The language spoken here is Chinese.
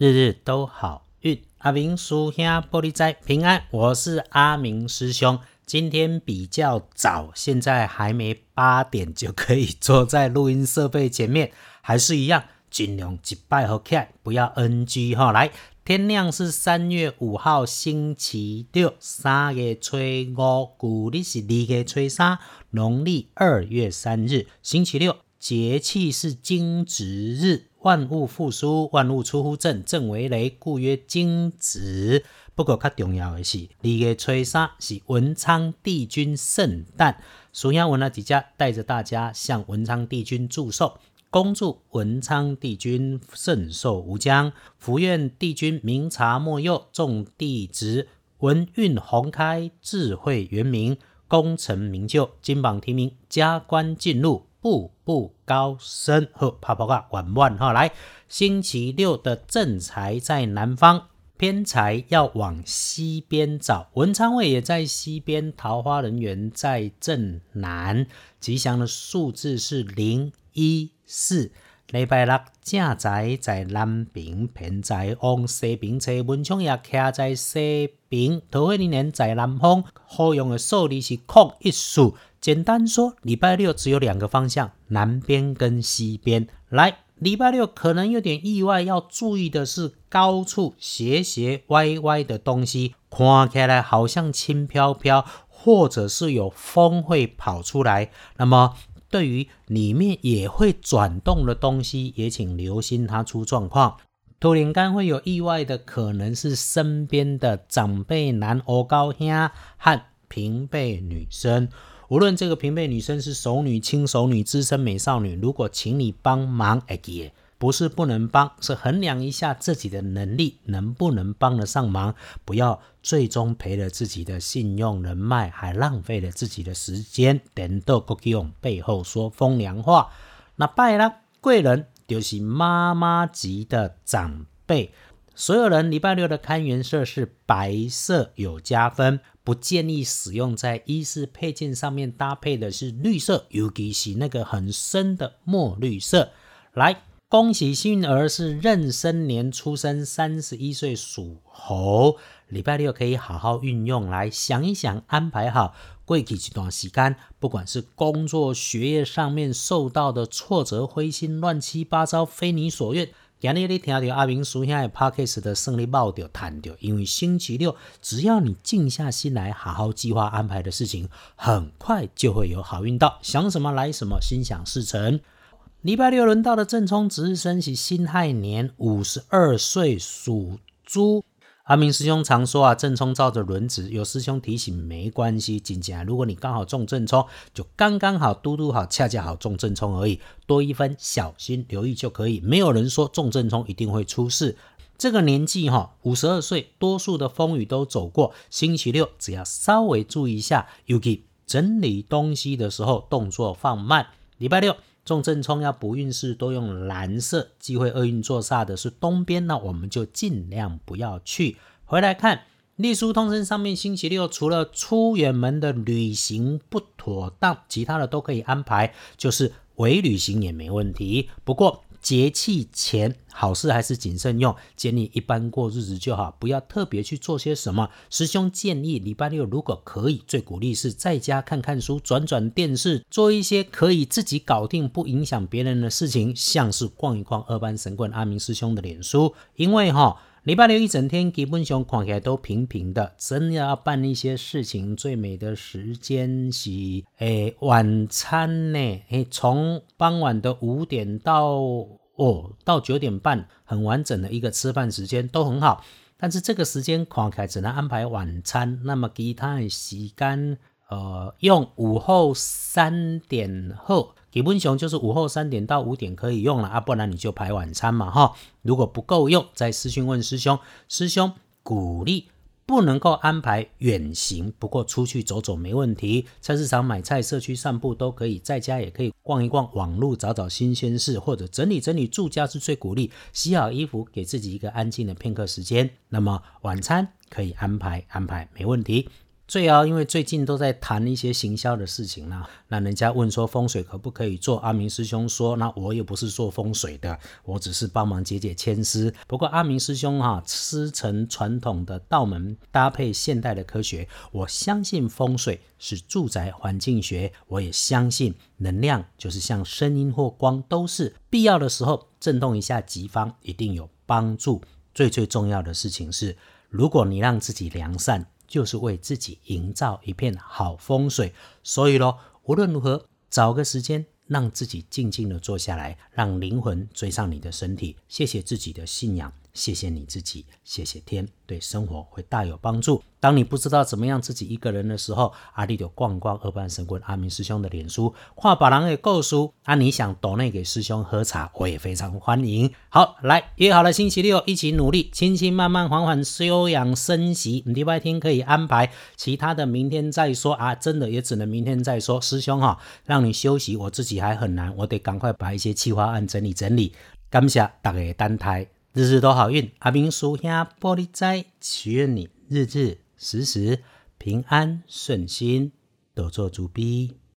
日日都好运。阿明叔兄玻璃斋平安，我是阿明师兄。今天比较早，现在还没八点就可以坐在录音设备前面，还是一样，尽量一拜和看，不要 NG 哈。来，天亮是三月五号星期六，三月初五，古历是二月初三，农历二月三日，星期六，节气是惊蛰日。万物复苏，万物出乎正，正为雷，故曰惊蛰。不过较重要的是，二月初三是文昌帝君圣诞，属羊文呢，几家带着大家向文昌帝君祝寿，恭祝文昌帝君寿寿无疆，福愿帝君明察莫右，众弟子文运宏开，智慧圆明，功成名就，金榜题名，加官进禄。步步高升，呵，啪啪啪，玩玩哈。来，星期六的正财在南方，偏财要往西边找。文昌位也在西边，桃花人缘在正南。吉祥的数字是零一四。礼拜六正财在南边，偏财往西边找。文昌也徛在西边，桃花人缘在南方。好用的数字是空一数。简单说，礼拜六只有两个方向，南边跟西边。来，礼拜六可能有点意外，要注意的是高处斜斜歪歪的东西，看起来好像轻飘飘，或者是有风会跑出来。那么，对于里面也会转动的东西，也请留心它出状况。突然间会有意外的，可能是身边的长辈男、欧高兄和平辈女生。无论这个平辈女生是熟女、轻熟女、资深美少女，如果请你帮忙，哎给，不是不能帮，是衡量一下自己的能力能不能帮得上忙，不要最终赔了自己的信用人脉，还浪费了自己的时间，等到国用背后说风凉话。那拜啦贵人就是妈妈级的长辈。所有人礼拜六的看颜色是白色，有加分。不建议使用在衣饰配件上面搭配的是绿色，尤其是那个很深的墨绿色。来，恭喜幸运儿是壬申年出生，三十一岁属猴。礼拜六可以好好运用，来想一想，安排好过去这段时间，不管是工作、学业上面受到的挫折、灰心、乱七八糟、非你所愿。今日你听到阿明叔兄的 podcast 的胜利报就谈到，因为星期六只要你静下心来，好好计划安排的事情，很快就会有好运到，想什么来什么，心想事成。礼拜六轮到的正冲值日生是辛亥年五十二岁属猪。阿明师兄常说啊，正冲照着轮子，有师兄提醒没关系。紧接如果你刚好中正冲，就刚刚好，嘟嘟好，恰恰好中正冲而已，多一分小心留意就可以。没有人说中正冲一定会出事。这个年纪哈，五十二岁，多数的风雨都走过。星期六只要稍微注意一下，尤其整理东西的时候动作放慢。礼拜六。重正冲要不运势，都用蓝色，忌讳厄运坐煞的是东边，那我们就尽量不要去。回来看隶书通身上面，星期六除了出远门的旅行不妥当，其他的都可以安排，就是伪旅行也没问题。不过。节气前好事还是谨慎用，建议一般过日子就好，不要特别去做些什么。师兄建议礼拜六如果可以，最鼓励是在家看看书、转转电视，做一些可以自己搞定、不影响别人的事情，像是逛一逛二班神棍阿明师兄的脸书，因为哈。礼拜六一整天基本上看起来都平平的，真要办一些事情，最美的时间是诶晚餐呢，诶从傍晚的五点到哦到九点半，很完整的一个吃饭时间都很好。但是这个时间看起来只能安排晚餐，那么其他的时间呃用午后三点后。基本上就是午后三点到五点可以用了啊，不然你就排晚餐嘛哈。如果不够用，再私讯问师兄。师兄鼓励不能够安排远行，不过出去走走没问题。菜市场买菜、社区散步都可以，在家也可以逛一逛，网络找找新鲜事，或者整理整理住家是最鼓励。洗好衣服，给自己一个安静的片刻时间。那么晚餐可以安排安排，没问题。最啊，因为最近都在谈一些行销的事情啦。那人家问说风水可不可以做？阿明师兄说，那我也不是做风水的，我只是帮忙解解签诗。不过阿明师兄哈，师承传统的道门，搭配现代的科学，我相信风水是住宅环境学，我也相信能量就是像声音或光，都是必要的时候震动一下吉方，一定有帮助。最最重要的事情是，如果你让自己良善。就是为自己营造一片好风水，所以咯，无论如何，找个时间让自己静静的坐下来，让灵魂追上你的身体，谢谢自己的信仰。谢谢你自己，谢谢天，对生活会大有帮助。当你不知道怎么样自己一个人的时候，阿力就逛逛二班神棍阿明师兄的脸书，画把郎的构书。啊，你想岛内给师兄喝茶，我也非常欢迎。好，来约好了星期六一起努力，轻轻慢慢缓缓休养生息。礼拜天可以安排其他的，明天再说啊。真的也只能明天再说。师兄哈，让你休息，我自己还很难，我得赶快把一些企划案整理整理。感谢大家单台。日日都好运，阿明叔兄玻璃斋，祈愿你日日时时平安顺心，多做主逼。